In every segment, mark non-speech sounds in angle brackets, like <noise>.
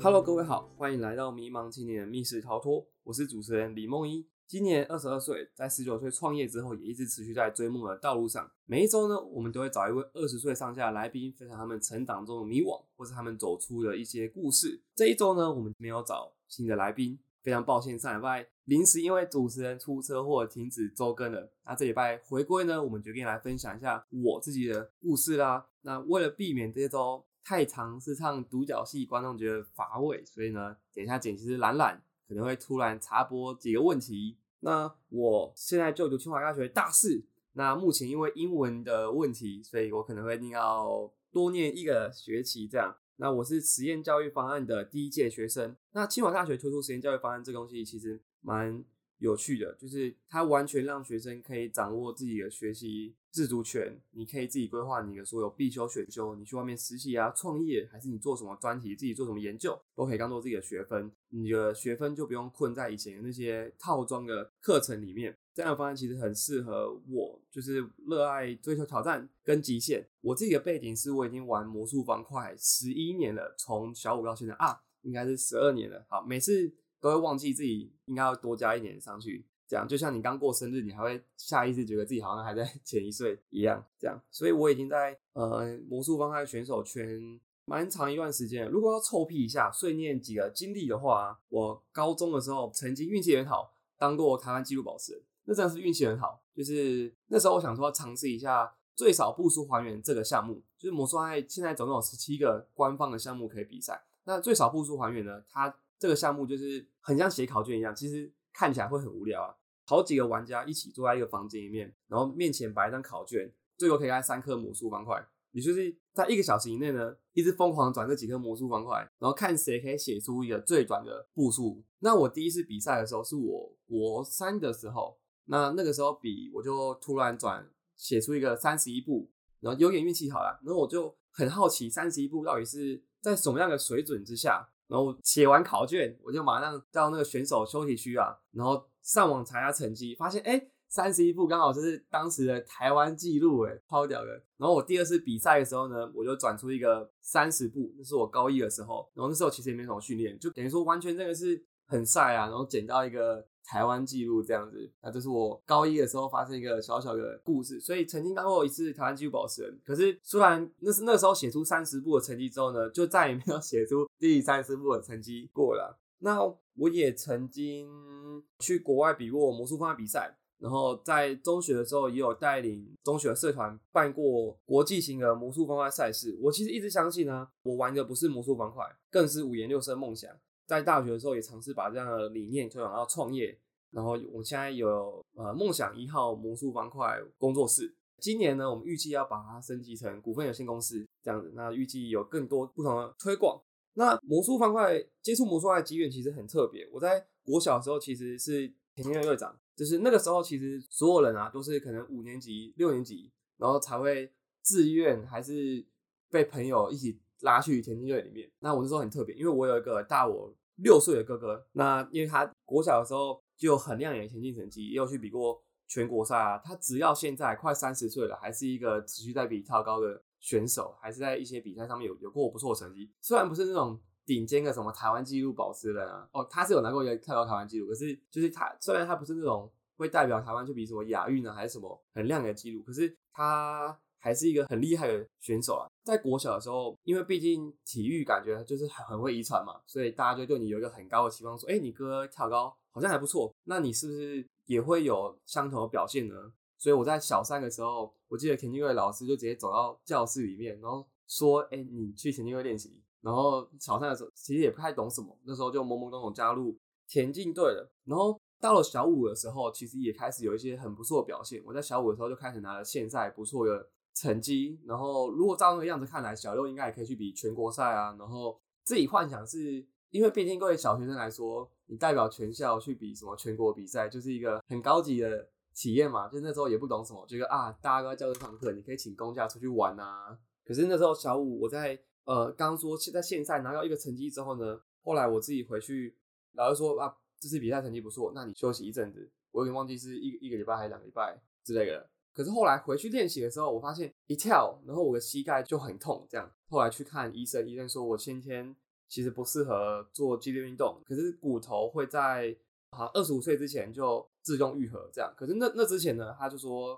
Hello，各位好，欢迎来到迷茫青年的密室逃脱。我是主持人李梦一，今年二十二岁，在十九岁创业之后，也一直持续在追梦的道路上。每一周呢，我们都会找一位二十岁上下的来宾，分享他们成长中的迷惘，或是他们走出的一些故事。这一周呢，我们没有找新的来宾，非常抱歉，上礼拜临时因为主持人出车祸停止周更了。那这礼拜回归呢，我们决定来分享一下我自己的故事啦。那为了避免这周太长是唱独角戏，观众觉得乏味，所以呢，等一下剪辑师懒懒可能会突然插播几个问题。那我现在就读清华大学大四，那目前因为英文的问题，所以我可能会念要多念一个学期这样。那我是实验教育方案的第一届学生。那清华大学推出实验教育方案这东西其实蛮有趣的，就是它完全让学生可以掌握自己的学习自主权，你可以自己规划你的所有必修、选修，你去外面实习啊、创业，还是你做什么专题、自己做什么研究，都可以当做自己的学分。你的学分就不用困在以前那些套装的课程里面。这样的方案其实很适合我，就是热爱追求挑战跟极限。我自己的背景是我已经玩魔术方块十一年了，从小五到现在啊，应该是十二年了。好，每次。都会忘记自己应该要多加一年上去，这样就像你刚过生日，你还会下意识觉得自己好像还在 <laughs> 前一岁一样，这样。所以我已经在呃魔术方块选手圈蛮长一段时间。如果要臭屁一下，碎念几个经历的话，我高中的时候曾经运气很好，当过台湾纪录保持人，那真的是运气很好。就是那时候我想说尝试一下最少步数还原这个项目，就是魔术方块现在总共有十七个官方的项目可以比赛，那最少步数还原呢，它。这个项目就是很像写考卷一样，其实看起来会很无聊啊。好几个玩家一起坐在一个房间里面，然后面前摆一张考卷，最后可以开三颗魔术方块。你就是在一个小时以内呢，一直疯狂转这几颗魔术方块，然后看谁可以写出一个最短的步数。那我第一次比赛的时候是我国三的时候，那那个时候比我就突然转写出一个三十一步，然后有点运气好了，然后我就很好奇三十一步到底是在什么样的水准之下。然后写完考卷，我就马上到那个选手休息区啊，然后上网查一下成绩，发现哎，三十一步刚好就是当时的台湾纪录，哎，超屌的。然后我第二次比赛的时候呢，我就转出一个三十步，那是我高一的时候，然后那时候其实也没什么训练，就等于说完全这个是很晒啊，然后捡到一个。台湾纪录这样子，那这是我高一的时候发生一个小小的故事，所以曾经当过一次台湾纪录保持人。可是虽然那是那时候写出三十步的成绩之后呢，就再也没有写出第三十步的成绩过了。那我也曾经去国外比过魔术方块比赛，然后在中学的时候也有带领中学的社团办过国际型的魔术方块赛事。我其实一直相信呢，我玩的不是魔术方块，更是五颜六色梦想。在大学的时候也尝试把这样的理念推广到创业，然后我们现在有呃梦想一号魔术方块工作室。今年呢，我们预计要把它升级成股份有限公司这样子。那预计有更多不同的推广。那魔术方块接触魔术的机缘其实很特别。我在国小的时候其实是田径队队长，就是那个时候其实所有人啊都是可能五年级、六年级，然后才会自愿还是被朋友一起。拉去田径队里面，那我那时候很特别，因为我有一个大我六岁的哥哥，那因为他国小的时候就有很亮眼的田径成绩，也有去比过全国赛啊。他只要现在快三十岁了，还是一个持续在比超高的选手，还是在一些比赛上面有有过不错的成绩。虽然不是那种顶尖的什么台湾纪录保持人啊，哦，他是有拿过一个跳高台湾纪录，可是就是他虽然他不是那种会代表台湾去比什么亚运啊，还是什么很亮眼的纪录，可是他。还是一个很厉害的选手啊！在国小的时候，因为毕竟体育感觉就是很很会遗传嘛，所以大家就对你有一个很高的期望，说：“哎，你哥跳高好像还不错，那你是不是也会有相同的表现呢？”所以我在小三的时候，我记得田径队老师就直接走到教室里面，然后说：“哎，你去田径队练习。”然后小三的时候其实也不太懂什么，那时候就懵懵懂懂加入田径队了。然后到了小五的时候，其实也开始有一些很不错的表现。我在小五的时候就开始拿了现在不错的。成绩，然后如果照那个样子看来，小六应该也可以去比全国赛啊。然后自己幻想是，因为毕竟各位小学生来说，你代表全校去比什么全国比赛，就是一个很高级的体验嘛。就那时候也不懂什么，觉得啊，大家都在教室上课，你可以请公假出去玩啊。可是那时候小五，我在呃刚说现在现在拿到一个成绩之后呢，后来我自己回去，老师说啊，这次比赛成绩不错，那你休息一阵子。我有点忘记是一一个礼拜还是两个礼拜之类的。可是后来回去练习的时候，我发现一跳，然后我的膝盖就很痛。这样后来去看医生，医生说我先天其实不适合做激烈运动，可是骨头会在好二十五岁之前就自动愈合这样。可是那那之前呢，他就说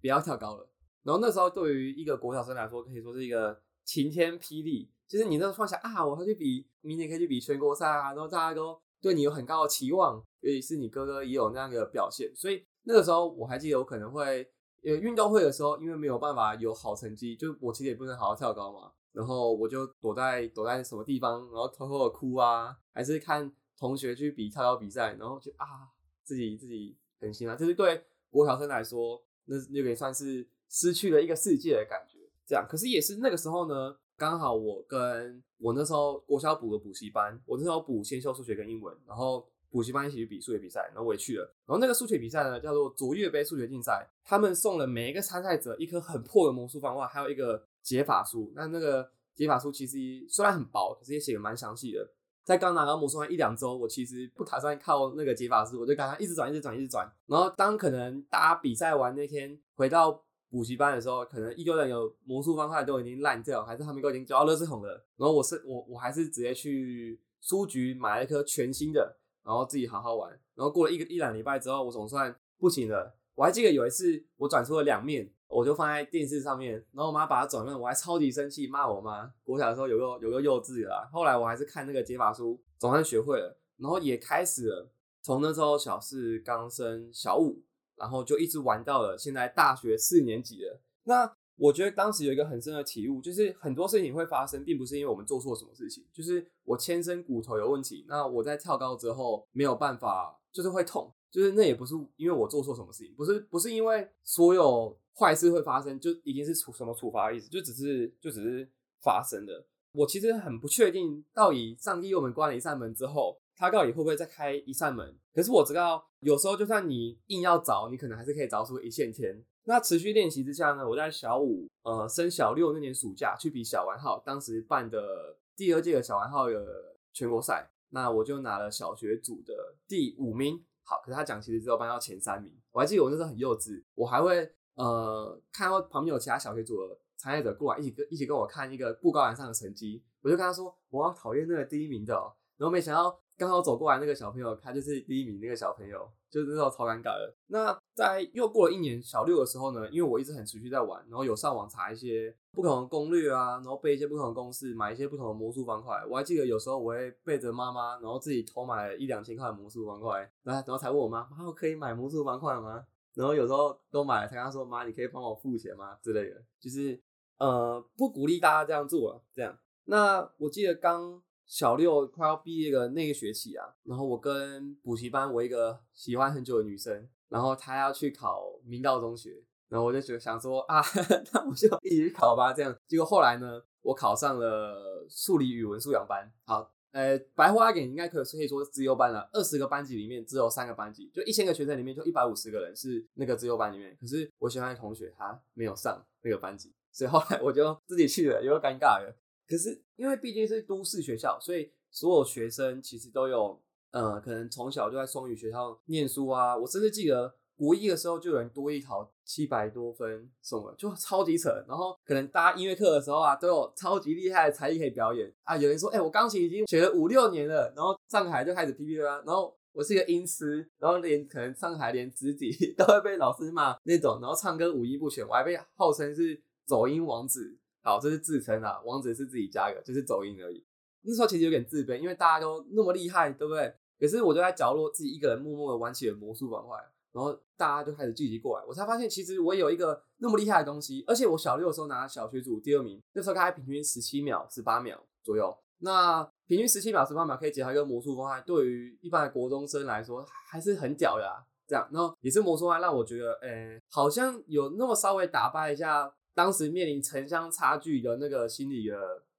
不要跳高了。然后那时候对于一个国小生来说，可以说是一个晴天霹雳。就是你那时候放下啊，我要去比明年可以去比全国赛啊，然后大家都对你有很高的期望，尤其是你哥哥也有那样的表现，所以那个时候我还记得我可能会呃运动会的时候，因为没有办法有好成绩，就我其实也不能好好跳高嘛，然后我就躲在躲在什么地方，然后偷偷的哭啊，还是看同学去比跳高比赛，然后就啊自己自己很心酸，就是对国小生来说，那那个也算是失去了一个世界的感觉，这样，可是也是那个时候呢。刚好我跟我那时候国小补个补习班，我那时候补先修数学跟英文，然后补习班一起去比数学比赛，然后我也去了。然后那个数学比赛呢，叫做卓越杯数学竞赛，他们送了每一个参赛者一颗很破的魔术方块，还有一个解法书。那那个解法书其实虽然很薄，可是也写的蛮详细的。在刚拿到魔术方一两周，我其实不打算靠那个解法书，我就刚刚一直转，一直转，一直转。然后当可能大家比赛完那天回到。补习班的时候，可能一堆人有魔术方块都已经烂掉，还是他们都已经交到垃圾桶了。然后我是我我还是直接去书局买了一颗全新的，然后自己好好玩。然后过了一个一两礼拜之后，我总算不行了。我还记得有一次我转出了两面，我就放在电视上面，然后我妈把它转了，我还超级生气，骂我妈。我小的时候有个有个幼稚啦。后来我还是看那个解法书，总算学会了，然后也开始了。从那时候小四刚升小五。然后就一直玩到了现在大学四年级了。那我觉得当时有一个很深的体悟，就是很多事情会发生，并不是因为我们做错什么事情，就是我天生骨头有问题。那我在跳高之后没有办法，就是会痛，就是那也不是因为我做错什么事情，不是不是因为所有坏事会发生就一定是处什么处罚的意思，就只是就只是发生的。我其实很不确定，到底上帝为我们关了一扇门之后。他到底会不会再开一扇门？可是我知道，有时候就算你硬要凿，你可能还是可以凿出一线天。那持续练习之下呢，我在小五呃升小六那年暑假去比小玩号，当时办的第二届的小玩号的全国赛，那我就拿了小学组的第五名。好，可是他讲其实只有班到前三名。我还记得我那时候很幼稚，我还会呃看到旁边有其他小学组的参赛者过来，一起跟一起跟我看一个布告栏上的成绩，我就跟他说我要讨厌那个第一名的，然后没想到。刚好走过来那个小朋友，他就是第一名那个小朋友，就是那时候超尴尬的。那在又过了一年小六的时候呢，因为我一直很持续在玩，然后有上网查一些不同的攻略啊，然后背一些不同的公式，买一些不同的魔术方块。我还记得有时候我会背着妈妈，然后自己偷买一两千块的魔术方块，然后然后才问我妈：“妈，我可以买魔术方块吗？”然后有时候都买了，才跟他说：“妈，你可以帮我付钱吗？”之类的，就是呃不鼓励大家这样做了。这样，那我记得刚。小六快要毕业的那个学期啊，然后我跟补习班我一个喜欢很久的女生，然后他要去考明道中学，然后我就觉得想说啊，<laughs> 那我就一起考吧。这样，结果后来呢，我考上了数理语文素养班。好，呃，白花点应该可以可以说是自优班了。二十个班级里面只有三个班级，就一千个学生里面就一百五十个人是那个自优班里面。可是我喜欢的同学他没有上那个班级，所以后来我就自己去了，有点尴尬了。可是因为毕竟是都市学校，所以所有学生其实都有，呃，可能从小就在双语学校念书啊。我甚至记得国一的时候就有人多一考七百多分什么，就超级扯。然后可能大家音乐课的时候啊，都有超级厉害的才艺可以表演啊。有人说，哎，我钢琴已经学了五六年了，然后上海就开始 P P 啦。然后我是一个音痴，然后连可能上海连直笛 <laughs> 都会被老师骂那种，然后唱歌五音不全，我还被号称是走音王子。好，这是自称啊，王子是自己加的，就是走音而已。那时候其实有点自卑，因为大家都那么厉害，对不对？可是我就在角落自己一个人默默的玩起了魔术方块，然后大家就开始聚集过来，我才发现其实我有一个那么厉害的东西，而且我小六的时候拿小学组第二名，那时候大概平均十七秒、十八秒左右。那平均十七秒、十八秒可以解开一个魔术方块，对于一般的国中生来说还是很屌的。这样，然后也是魔术方块让我觉得，诶，好像有那么稍微打败一下。当时面临城乡差距的那个心理的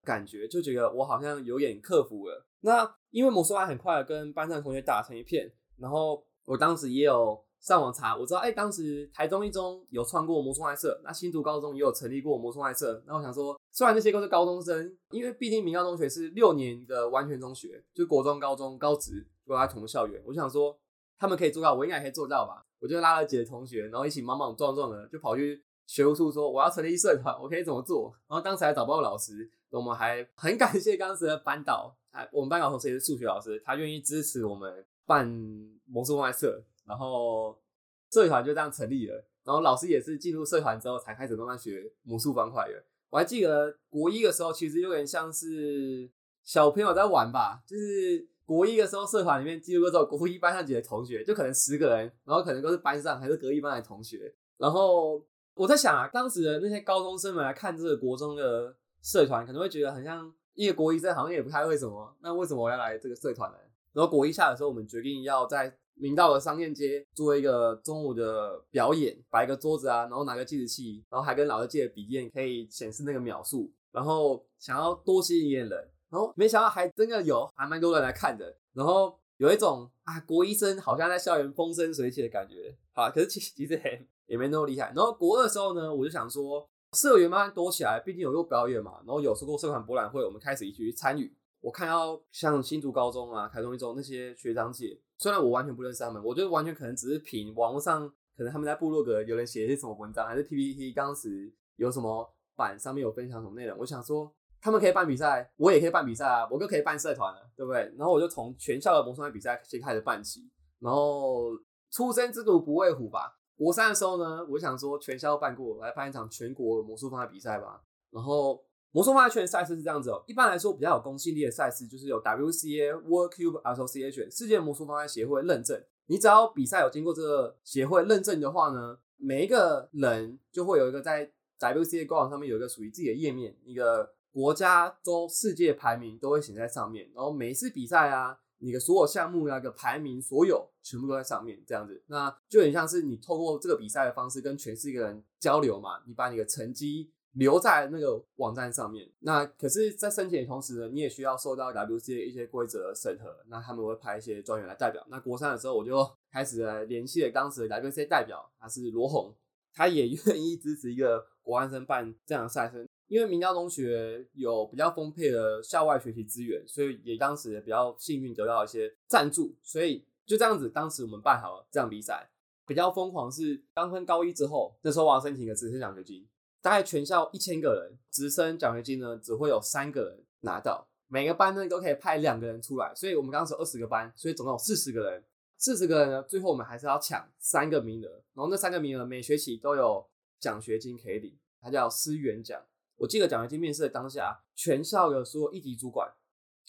感觉，就觉得我好像有点克服了。那因为魔术还很快跟班上同学打成一片，然后我当时也有上网查，我知道哎，当时台中一中有创过魔术外社，那新竹高中也有成立过魔术外社。那我想说，虽然这些都是高中生，因为毕竟明高中学是六年的完全中学，就国中、高中、高职都在同校园，我想说他们可以做到，我应该可以做到吧？我就拉了几个同学，然后一起莽莽撞撞的就跑去。学务处说我要成立社团，我可以怎么做？然后当时还找不到老师，我们还很感谢当时的班导，哎，我们班导同时也是数学老师，他愿意支持我们办魔术方块社，然后社团就这样成立了。然后老师也是进入社团之后才开始慢慢学魔术方块的。我还记得国一的时候，其实有点像是小朋友在玩吧，就是国一的时候社团里面几乎都只有国一班上几个同学，就可能十个人，然后可能都是班上还是隔壁班的同学。然后我在想啊，当时的那些高中生们来看这个国中的社团，可能会觉得很像一个国一生，好像也不太会什么。那为什么我要来这个社团呢？然后国一下的时候，我们决定要在。明道的商业街做一个中午的表演，摆一个桌子啊，然后拿个计时器，然后还跟老师借笔电，可以显示那个秒数，然后想要多吸引一点人，然后没想到还真的有，还蛮多人来看的，然后有一种啊国医生好像在校园风生水起的感觉，好，可是其其实也也没那么厉害。然后国二的时候呢，我就想说社员慢慢多起来，毕竟有个表演嘛，然后有时候社团博览会，我们开始一起去参与。我看到像新竹高中啊、台中一中那些学长姐。虽然我完全不认识他们，我觉得完全可能只是凭网络上，可能他们在部落格有人写一些什么文章，还是 PPT 当时有什么版上面有分享什么内容。我想说，他们可以办比赛，我也可以办比赛啊，我就可以办社团了，对不对？然后我就从全校的魔术比赛先开始办起。然后初生之犊不畏虎吧。国三的时候呢，我想说全校办过，来办一场全国魔术方块比赛吧。然后。魔术方块圈赛事是这样子哦，一般来说比较有公信力的赛事就是有 WCA World Cube Association 世界魔术方块协会认证。你只要比赛有经过这个协会认证的话呢，每一个人就会有一个在 WCA 官网上面有一个属于自己的页面，一个国家、州、世界排名都会写在上面。然后每一次比赛啊，你的所有项目那个排名，所有全部都在上面，这样子，那就很像是你透过这个比赛的方式跟全世界人交流嘛，你把你的成绩。留在那个网站上面。那可是，在申请的同时呢，你也需要受到 WCA 一些规则审核。那他们会派一些专员来代表。那国三的时候，我就 <laughs> 开始联系了当时的 WCA 代表，他是罗红，他也 <laughs> 愿意支持一个国安生办这样的赛事。因为明道中学有比较丰沛的校外学习资源，所以也当时也比较幸运得到一些赞助。所以就这样子，当时我们办好了这样比赛。比较疯狂是刚升高一之后，那时候我要申请个直升奖学金。大概全校一千个人，直升奖学金呢只会有三个人拿到，每个班呢都可以派两个人出来，所以我们刚刚说二十个班，所以总共有四十个人，四十个人呢，最后我们还是要抢三个名额，然后那三个名额每学期都有奖学金可以领，它叫思源奖。我记得奖学金面试的当下，全校的所有一级主管，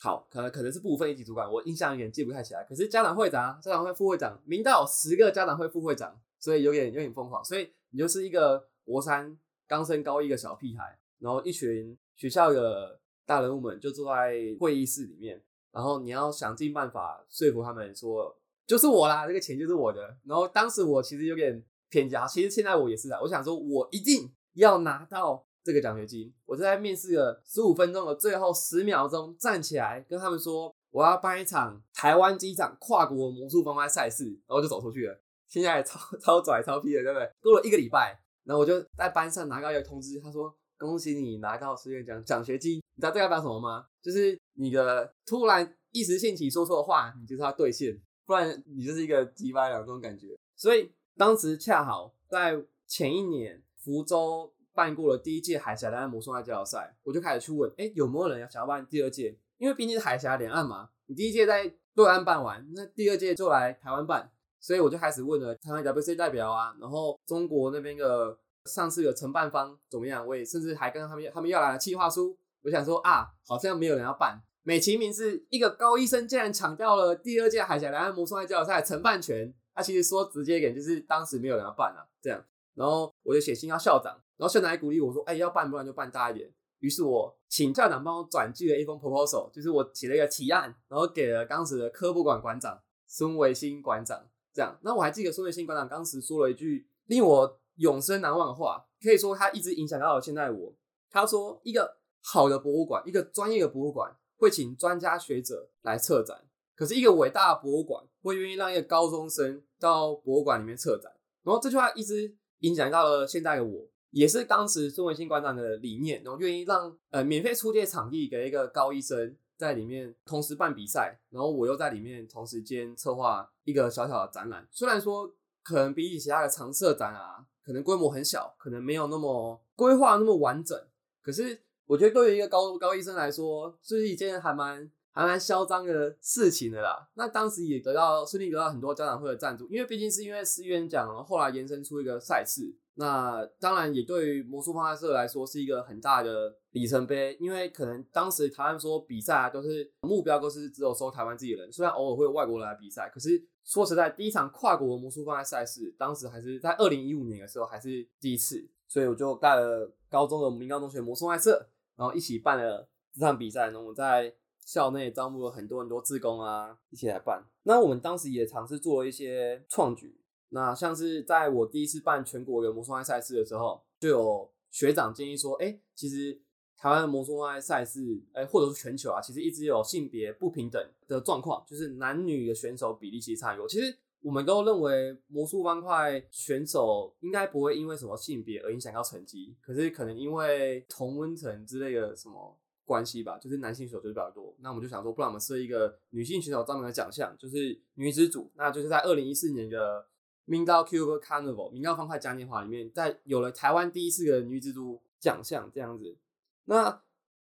好，可能可能是部分一级主管，我印象有点记不太起来，可是家长会长、家长会副会长，名到十个家长会副会长，所以有点有点疯狂，所以你就是一个国三。刚升高一的小屁孩，然后一群学校的大人物们就坐在会议室里面，然后你要想尽办法说服他们说，就是我啦，这个钱就是我的。然后当时我其实有点偏家，其实现在我也是啊，我想说我一定要拿到这个奖学金。我就在面试了十五分钟的最后十秒钟站起来跟他们说，我要办一场台湾机场跨国魔术方块赛事，然后就走出去了。现在超超拽超批的，对不对？过了一个礼拜。然后我就在班上拿到一个通知，他说：“恭喜你拿到十元奖奖学金。”你知道这代表什么吗？就是你的突然一时兴起说错话，你就是要兑现，不然你就是一个鸡巴两种感觉。所以当时恰好在前一年福州办过了第一届海峡两岸魔术爱交流赛，我就开始去问：哎，有没有人要想要办第二届？因为毕竟是海峡两岸嘛，你第一届在对岸办完，那第二届就来台湾办。所以我就开始问了台湾 WC 代表啊，然后中国那边的上次的承办方怎么样？我也甚至还跟他们他们要来了计划书。我想说啊，好像没有人要办。美其名是一个高医生竟然抢掉了第二届海峡两岸魔术赛交流赛承办权。他其实说直接一点，就是当时没有人要办啊，这样。然后我就写信要校长，然后校长还鼓励我说，哎，要办不然就办大一点。于是我请校长帮我转寄了一封 proposal，就是我写了一个提案，然后给了当时的科博馆馆长孙维新馆长。这样，那我还记得孙维新馆长当时说了一句令我永生难忘的话，可以说他一直影响到了现在我。他说：“一个好的博物馆，一个专业的博物馆会请专家学者来策展，可是一个伟大的博物馆会愿意让一个高中生到博物馆里面策展。”然后这句话一直影响到了现在的我，也是当时孙文新馆长的理念，然后愿意让呃免费出借场地给一个高医生。在里面同时办比赛，然后我又在里面同时间策划一个小小的展览。虽然说可能比起其他的常设展啊，可能规模很小，可能没有那么规划那么完整，可是我觉得对于一个高高医生来说，这是一件还蛮还蛮嚣张的事情的啦。那当时也得到顺利得到很多家长会的赞助，因为毕竟是因为思源奖后来延伸出一个赛事。那当然也对于魔术方派社来说是一个很大的里程碑，因为可能当时台湾说比赛啊都是目标都是只有收台湾自己人，虽然偶尔会有外国人来比赛，可是说实在，第一场跨国魔术方派赛事，当时还是在二零一五年的时候还是第一次，所以我就带了高中的民高中学魔术派社，然后一起办了这场比赛，然后我在校内招募了很多很多志工啊，一起来办。那我们当时也尝试做一些创举。那像是在我第一次办全国的魔术爱赛事的时候，就有学长建议说，哎，其实台湾的魔术爱赛事，哎，或者是全球啊，其实一直有性别不平等的状况，就是男女的选手比例其实差有。其实我们都认为魔术方块选手应该不会因为什么性别而影响到成绩，可是可能因为同温层之类的什么关系吧，就是男性选手就比较多。那我们就想说，不然我们设一个女性选手专门的奖项，就是女子组，那就是在二零一四年的。明道 Cube Carnival 明道方块嘉年华里面，在有了台湾第一次的女子组奖项这样子。那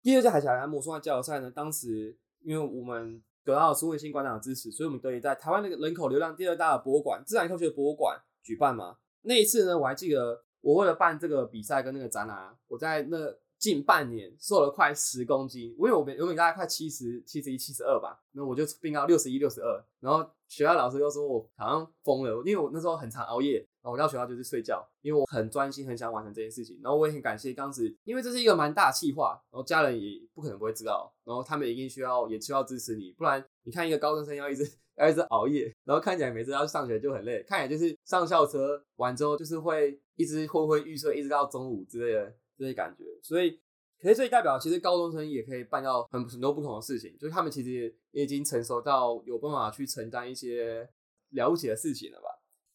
第二届海峡蓝魔术交流赛呢？当时因为我们得到了苏卫星馆长的支持，所以我们得以在台湾那个人口流量第二大的博物馆——自然科学博物馆举办嘛。那一次呢，我还记得，我为了办这个比赛跟那个展览，我在那。近半年瘦了快十公斤，因为我原本大概快七十七十一、七十二吧，那我就变到六十一、六十二。然后学校老师又说我好像疯了，因为我那时候很常熬夜，然后我到学校就是睡觉，因为我很专心，很想完成这件事情。然后我也很感谢当时，因为这是一个蛮大气划，然后家人也不可能不会知道，然后他们一定需要也需要支持你，不然你看一个高中生要一直要一直熬夜，然后看起来每次要上学就很累，看起来就是上校车完之后就是会一直昏昏欲睡，一直到中午之类的这些感觉，所以。可是这代表，其实高中生也可以办到很很多不同的事情，就是他们其实也已经成熟到有办法去承担一些了不起的事情了吧？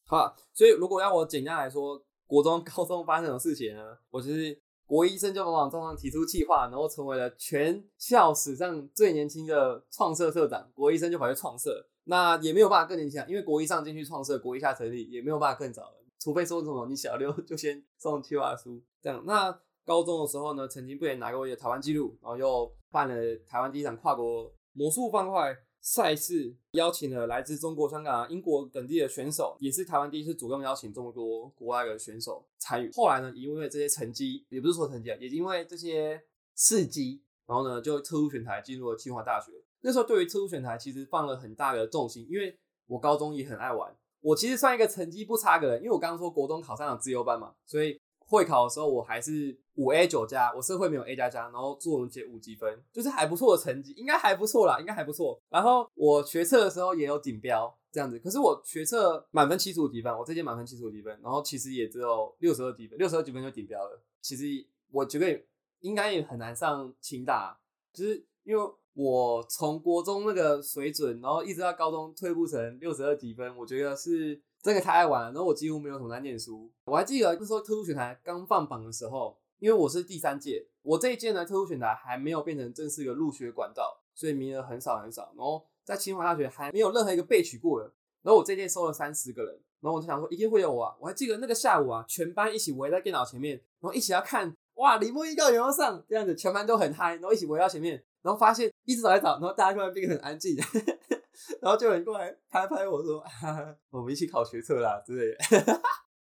好，所以如果要我简单来说，国中、高中发生的事情呢？我就是国一生就往往中上提出计划，然后成为了全校史上最年轻的创社社长。国一生就跑去创社，那也没有办法更年轻，因为国一上进去创社，国一下成立也没有办法更早了，除非说什么你小六就先送计划书这样。那高中的时候呢，曾经不也拿过一个台湾纪录，然后又办了台湾第一场跨国魔术方块赛事，邀请了来自中国、香港、英国等地的选手，也是台湾第一次主动邀请这么多国外的选手参与。后来呢，因为这些成绩，也不是说成绩啊，也因为这些事迹，然后呢，就特殊选台进入了清华大学。那时候对于特殊选台其实放了很大的重心，因为我高中也很爱玩，我其实算一个成绩不差的人，因为我刚刚说国中考上了自由班嘛，所以。会考的时候，我还是五 A 九加，我社会没有 A 加加，然后作文写五积分，就是还不错的成绩，应该还不错啦，应该还不错。然后我学测的时候也有顶标这样子，可是我学测满分七十五积分，我这届满分七十五积分，然后其实也只有六十二积分，六十二积分就顶标了。其实我觉得应该也很难上清大，就是因为我从国中那个水准，然后一直到高中退步成六十二积分，我觉得是。真的太爱玩了，然后我几乎没有什么在念书。我还记得那时候特殊选台刚放榜的时候，因为我是第三届，我这一届呢特殊选台还没有变成正式的入学管道，所以名额很少很少。然后在清华大学还没有任何一个被取过的。然后我这届收了三十个人，然后我就想说一定会有我。啊！我还记得那个下午啊，全班一起围在电脑前面，然后一起要看哇李梦一告有没有上这样子，全班都很嗨，然后一起围到前面，然后发现一直找在找，然后大家突然变得很安静。<laughs> 然后就有人过来拍拍我说：“ <laughs> 我们一起考学测啦之类的。<laughs> ”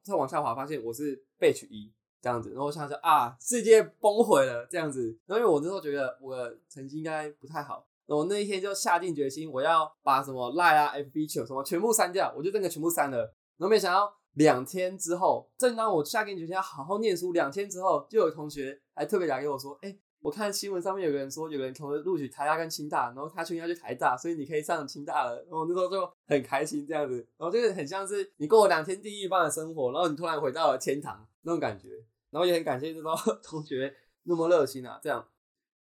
再往下滑，发现我是被取一这样子，然后我想想啊，世界崩毁了这样子。然后因为我那时候觉得我成绩应该不太好，然后那一天就下定决心，我要把什么赖啊、FB 球什么全部删掉，我就真的全部删了。然后没想到两天之后，正当我下定决心要好好念书，两天之后，就有同学还特别打给我说：“哎。”我看新闻上面有个人说，有人同时录取台大跟清大，然后他去要去台大，所以你可以上清大了。然后那时候就很开心这样子，然后就是很像是你过了两天地狱般的生活，然后你突然回到了天堂那种感觉。然后也很感谢这种 <laughs> 同学那么热心啊，这样。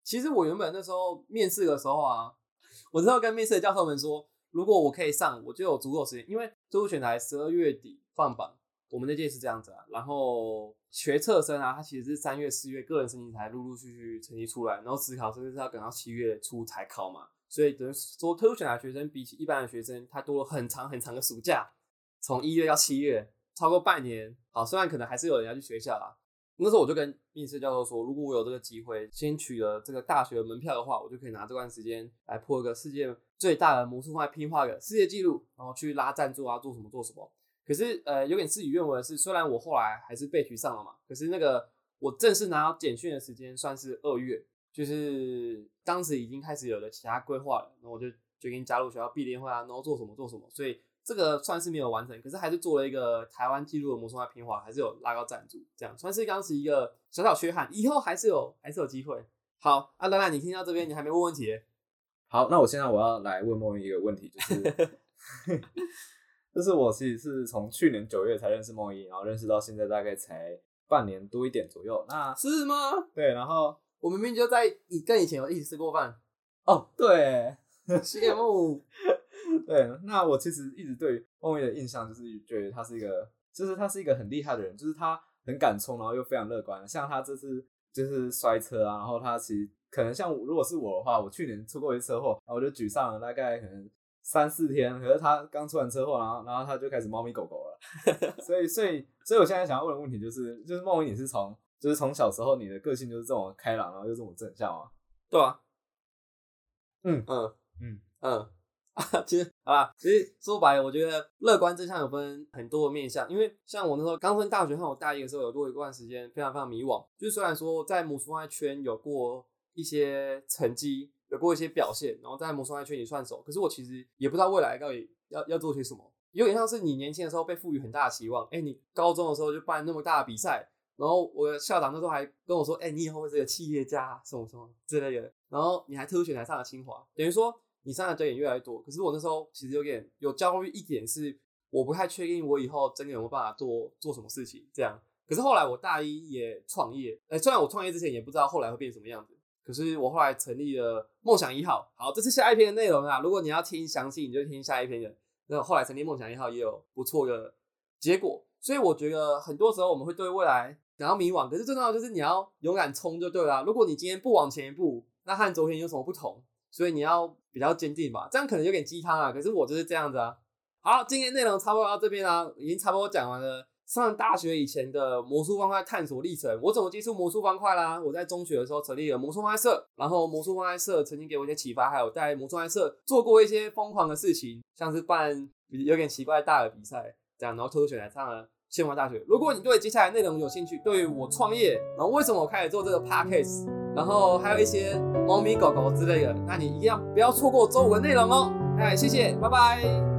其实我原本那时候面试的时候啊，<laughs> 我知道跟面试的教授们说，如果我可以上，我就有足够时间，因为最后选材十二月底放榜。我们那届是这样子啊，然后学测生啊，他其实是三月、四月个人申请才陆陆续续成绩出来，然后职考生是要等到七月初才考嘛，所以等于说特殊选材学生比起一般的学生，他多了很长很长的暑假，从一月到七月，超过半年。好，虽然可能还是有人要去学校啊，那时候我就跟面试教授说，如果我有这个机会，先取了这个大学的门票的话，我就可以拿这段时间来破一个世界最大的魔术方块拼画的世界纪录，然后去拉赞助啊，做什么做什么。可是呃，有点事与愿违的是，虽然我后来还是被取上了嘛，可是那个我正式拿到简讯的时间算是二月，就是当时已经开始有了其他规划了，然后我就决定加入学校毕业会啊，然后做什么做什么，所以。这个算是没有完成，可是还是做了一个台湾纪录的魔术画拼画，还是有拉高赞助，这样算是当时一个小小缺憾，以后还是有还是有机会。好，阿，兰兰，你听到这边，你还没问问题？好，那我现在我要来问梦一个问题，就是 <laughs> <laughs> 就是我其实是从去年九月才认识梦一，然后认识到现在大概才半年多一点左右，那是吗？对，然后我明明就在以跟以前有一起吃过饭，哦，对，<laughs> 羡慕。<laughs> 对，那我其实一直对梦一的印象就是觉得他是一个，就是他是一个很厉害的人，就是他很敢冲，然后又非常乐观。像他这次就是摔车啊，然后他其实可能像如果是我的话，我去年出过一次车祸，然后我就沮丧了大概可能三四天。可是他刚出完车祸，然后然后他就开始猫咪狗狗了。<laughs> 所以所以所以我现在想要问的问题就是，就是梦一你是从就是从小时候你的个性就是这种开朗，然后又这么正向吗？对啊。嗯嗯嗯嗯。啊，<laughs> 其实好吧，其实说白了，我觉得乐观正向有分很多的面向。因为像我那时候刚升大学，和我大一的时候，有过一段时间非常非常迷惘。就是虽然说在魔术外圈有过一些成绩，有过一些表现，然后在魔术外圈也算熟，可是我其实也不知道未来到底要要做些什么。有点像是你年轻的时候被赋予很大的期望，哎，你高中的时候就办那么大的比赛，然后我的校长那时候还跟我说，哎，你以后会是个企业家，什么什么之类的。然后你还特殊选台上了清华，等于说。你上的焦点越来越多，可是我那时候其实有点有焦虑一点，是我不太确定我以后真的有没有办法做做什么事情这样。可是后来我大一也创业，哎，虽然我创业之前也不知道后来会变什么样子，可是我后来成立了梦想一号。好，这是下一篇的内容啊。如果你要听详细，你就听下一篇的。那后来成立梦想一号也有不错的结果，所以我觉得很多时候我们会对未来感到迷惘，可是最重要就是你要勇敢冲就对了。如果你今天不往前一步，那和昨天有什么不同？所以你要。比较坚定吧，这样可能有点鸡汤啊。可是我就是这样子啊。好，今天内容差不多到这边啦，已经差不多讲完了上大学以前的魔术方块探索历程。我怎么接触魔术方块啦？我在中学的时候成立了魔术方块社，然后魔术方块社曾经给我一些启发，还有在魔术方块社做过一些疯狂的事情，像是办有点奇怪大的比赛，这样然后偷偷选来上了清华大学。如果你对接下来内容有兴趣，对于我创业，然后为什么我开始做这个 podcast？然后还有一些猫咪狗狗之类的，那你一定要不要错过周五的内容哦！哎，谢谢，拜拜。